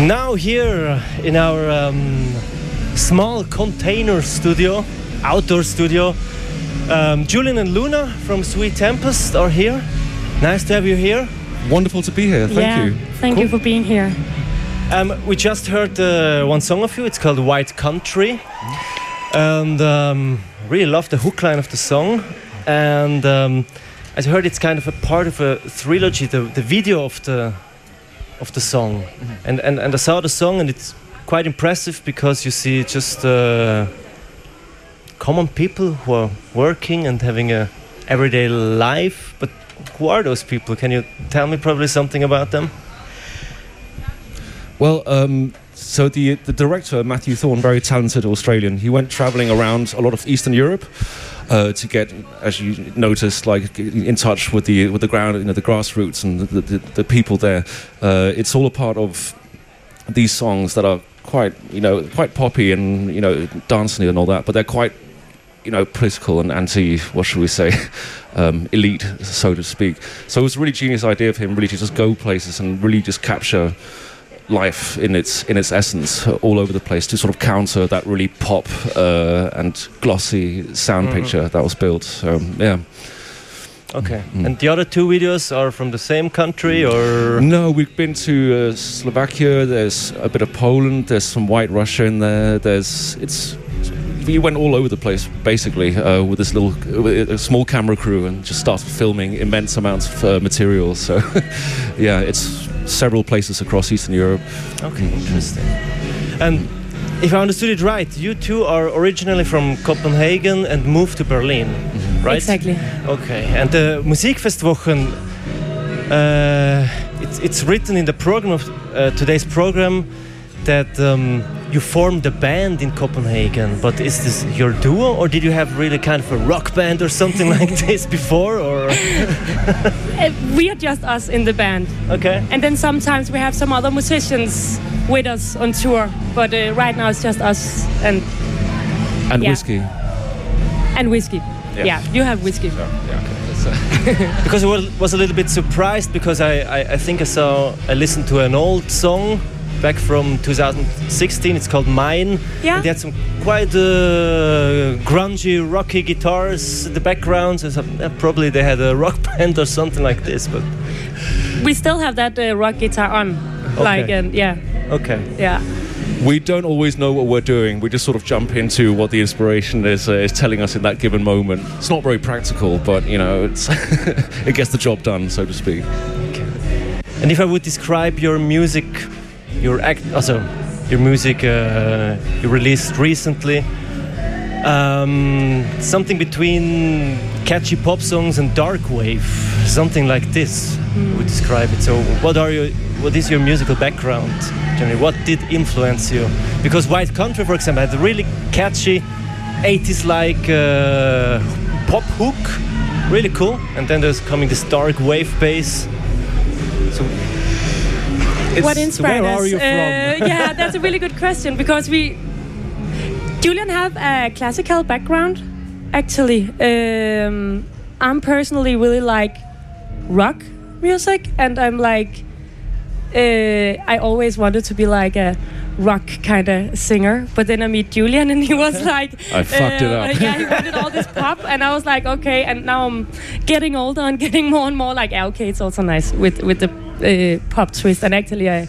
Now here in our um, small container studio, outdoor studio, um, Julian and Luna from Sweet Tempest are here. Nice to have you here. Wonderful to be here. Thank yeah, you. Thank Cool. you for being here. Um, we just heard uh, one song of you. It's called White Country, and um, really love the hook line of the song. And um, as I heard, it's kind of a part of a trilogy. The, the video of the of the song, and, and and I saw the song, and it's quite impressive because you see just uh, common people who are working and having a everyday life. But who are those people? Can you tell me probably something about them? Well, um, so the the director Matthew Thorne, very talented Australian, he went travelling around a lot of Eastern Europe uh, to get, as you noticed, like in touch with the with the ground, you know, the grassroots and the the, the people there. Uh, it's all a part of these songs that are quite, you know, quite poppy and you know, dancing and all that, but they're quite you know, political and anti, what should we say, um, elite, so to speak. So it was a really genius idea of him, really to just go places and really just capture life in its in its essence all over the place to sort of counter that really pop uh, and glossy sound Mhm. picture that was built. So yeah. Okay. Mm. And the other two videos are from the same country or No, we've been to uh, Slovakia. There's a bit of Poland. There's some White Russia in there. There's it's. We went all over the place basically uh, with this little with a small camera crew and just started filming immense amounts of uh, material. So, yeah, it's several places across Eastern Europe. Okay, interesting. And if I understood it right, you two are originally from Copenhagen and moved to Berlin, right? Exactly. Okay. And the Musikfestwochen uh, it's, it's written in the program of uh, today's program that um, you formed a band in Copenhagen, but is this your duo or did you have really kind of a rock band or something like this before or Uh, we are just us in the band. okay And then sometimes we have some other musicians with us on tour. But uh, right now it's just us and, And Yeah. whiskey. and whiskey. Yeah. Yeah, you have whiskey. Yeah, okay. Uh, because I was, was a little bit surprised because I, I, I think I saw I listened to an old song back from 2016 it's called Mine Yeah. and they had some quite uh, grungy rocky guitars in the background so some- uh, probably they had a rock band or something like this but We still have that uh, rock guitar on. Like, and yeah, okay yeah. we don't always know what we're doing. We just sort of jump into what the inspiration is uh, is telling us in that given moment. It's not very practical, but you know, it's it gets the job done, so to speak. and if I would describe your music your act also your music uh, you released recently um, something between catchy pop songs and dark wave, something like this. I would describe it. So, what are your, what is your musical background? Generally, what did influence you? Because White Country, for example, had a really catchy 80s-like uh, pop hook, really cool. And then there's coming this dark wave bass. So, what it's- inspired where us? are you from? Uh, yeah, that's a really good question because we Julian have a classical background. Actually, um, I'm personally really like rock music, and I'm like uh, I always wanted to be like a rock kind of singer. But then I meet Julian, and he was like, I fucked it uh, up. yeah, he wanted all this pop, and I was like, okay. And now I'm getting older and getting more and more like, okay, it's also nice with with the uh, pop twist. And actually, I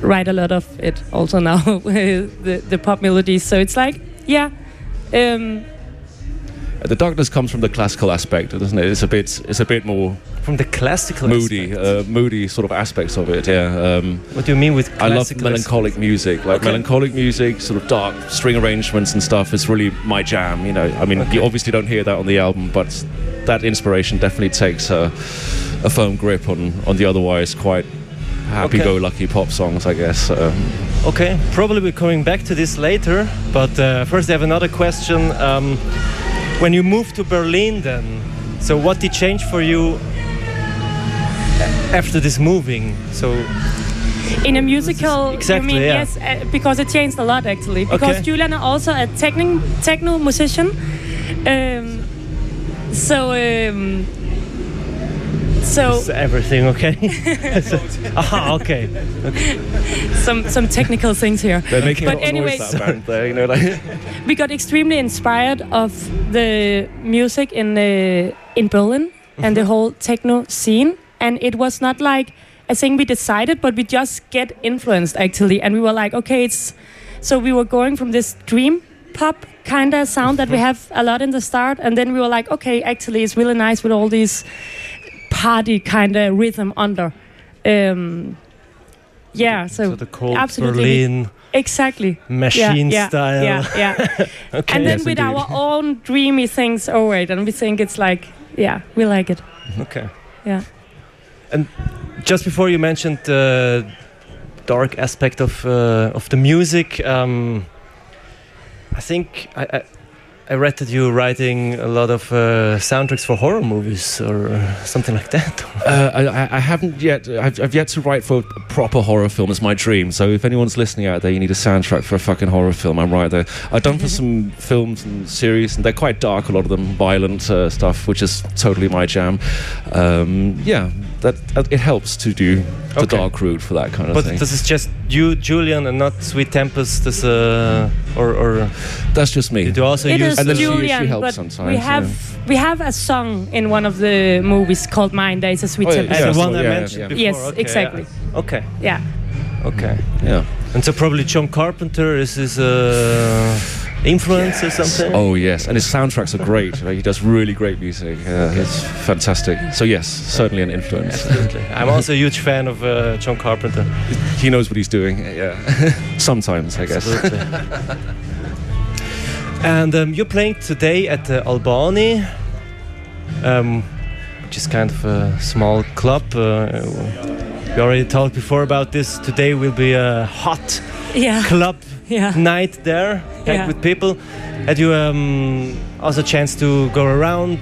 write a lot of it also now, the the pop melodies. So it's like, yeah. Um, The darkness comes from the classical aspect, doesn't it? It's a bit, it's a bit more from the classical moody, aspect. uh, moody sort of aspects of it. Yeah. Um, what do you mean with I love classical melancholic music, like Okay. melancholic music, sort of dark string arrangements and stuff. is really my jam. You know, I mean, Okay. you obviously don't hear that on the album, but that inspiration definitely takes a, a firm grip on on the otherwise quite happy-go-lucky pop songs, I guess. Um, Okay, probably we're coming back to this later, but uh, first I have another question. Um, when you moved to Berlin, then, so what did change for you after this moving? So, in a musical, Exactly, you mean yeah. yes, uh, because it changed a lot actually. Because Okay. Julian are also a techno techno musician, um, so um, So Is everything okay? Aha, okay. some some technical things here. They're making But a lot of noise that there, you know, like we got extremely inspired of the music in uh, in Berlin and the whole techno scene. And it was not like a thing we decided, but we just get influenced actually. And we were like, okay, it's so we were going from this dream pop kind of sound that we have a lot in the start, and then we were like, okay, actually, it's really nice with all these party kind of rhythm under. Um, yeah, so, So the cold absolutely. Berlin exactly. machine yeah, style. Yeah, yeah. Okay. and then Yes, with indeed. our own dreamy things over it, and we think it's like, yeah, we like it. Okay. Yeah. And just before you mentioned the dark aspect of uh, of the music, um, I think I, I I read that you're writing a lot of uh, soundtracks for horror movies or something like that. Uh, I, I- haven't yet. I've, I've yet to write for a proper horror film. It's my dream. So if anyone's listening out there, you need a soundtrack for a fucking horror film. I'm right there. I've done for some films and series, and they're quite dark. A lot of them, violent uh, stuff, which is totally my jam. Um, yeah, that, that it helps to do the Okay. dark route for that kind of But thing. this is just you, Julian, and not Sweet Tempest. This uh, or or That's just me. you do also It use is And then she- Julian, she helps sometimes, we have we have a song in one of the movies called Mine Days, a sweet Oh, yeah, tempest. Uh, the one so- I yeah, mentioned yeah. before. Yes, okay, exactly. yeah. Okay, Yeah. okay. Yeah. And so probably John Carpenter is his uh, influence or something. Oh yes, and his soundtracks are great. He does really great music. Yeah, it's fantastic. So yes, certainly an influence. Absolutely. I'm also a huge fan of uh, John Carpenter. he knows what he's doing. Yeah, sometimes I guess. And um, you're playing today at the Albani, um, which is kind of a small club. Uh, we already talked before about this. Today will be a hot Yeah. club Yeah. night there, hang Yeah. with people. Had you um, also a chance to go around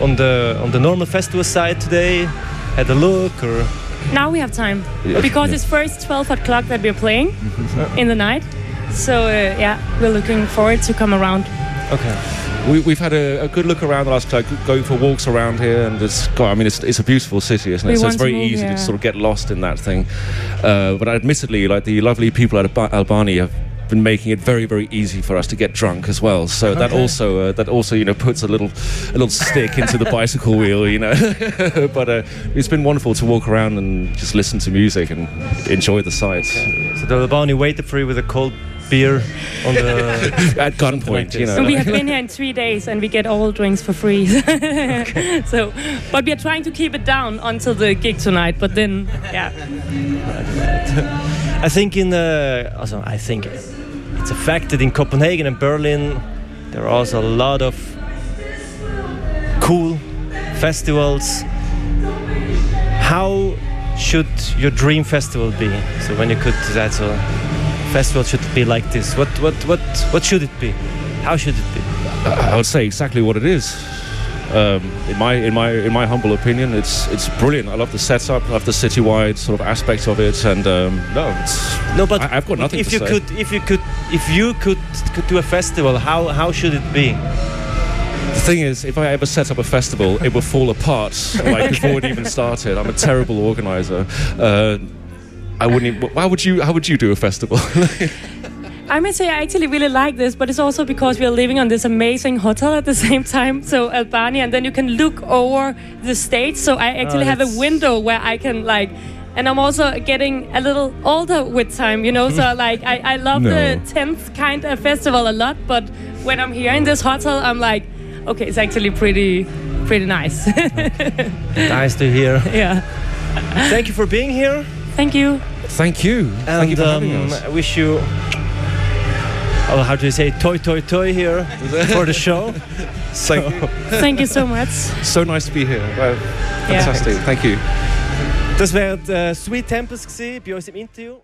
on the on the normal festival side today? Had a look or Now we have time because it's first 12 o'clock that we're playing in the night. So uh, yeah, we're looking forward to come around. okay? We, we've had a, a good look around the last like going for walks around here, and it's God, I mean it's, it's a beautiful city, isn't it? We so want it's to very move easy here. to sort of get lost in that thing. Uh, but admittedly, like the lovely people at Alba- Albani have been making it very very easy for us to get drunk as well. So that also uh, that also you know puts a little a little stick into the bicycle wheel, you know. but uh, it's been wonderful to walk around and just listen to music and enjoy the sights So the Albani waited for you with a cold beer on the. at gunpoint, like you this. know. And we have been here in three days and we get all drinks for free. so, but we are trying to keep it down until the gig tonight. But then, yeah, I think in uh, also I think it's a fact that in Copenhagen and Berlin there are also a lot of cool festivals. How should your dream festival be? So when you could that so festival should be like this. What what what what should it be? How should it be? I would say exactly what it is. Um, in my in my in my humble opinion, it's it's brilliant. I love the setup, I love the citywide sort of aspect of it, and um, no, it's No, but I- I've got nothing if to you say. could if you could if you could could do a festival, how how should it be? the thing is, if I ever set up a festival, it will fall apart like before it even started. I'm a terrible organizer. Uh, I wouldn't. Even, why would you? How would you do a festival? I may say I actually really like this, but it's also because we are living on this amazing hotel at the same time. So Albania, and then you can look over the stage. So I actually oh, have a window where I can like. And I'm also getting a little older with time, you know. So like, I, I love the tenth kind of festival a lot, but when I'm here in this hotel, I'm like, okay, it's actually pretty, pretty nice. Nice to hear. yeah. Thank you for being here. Thank you. Thank you. Thank you And for having um, us. I wish you. Oh, how do you say toy, toy, toy here for the show? Thank you. Thank you so much. So nice to be here. Wow, Yeah. fantastic. Thank you. Das wäre äh, Sweet Tempest gewesen, bei uns im Interview.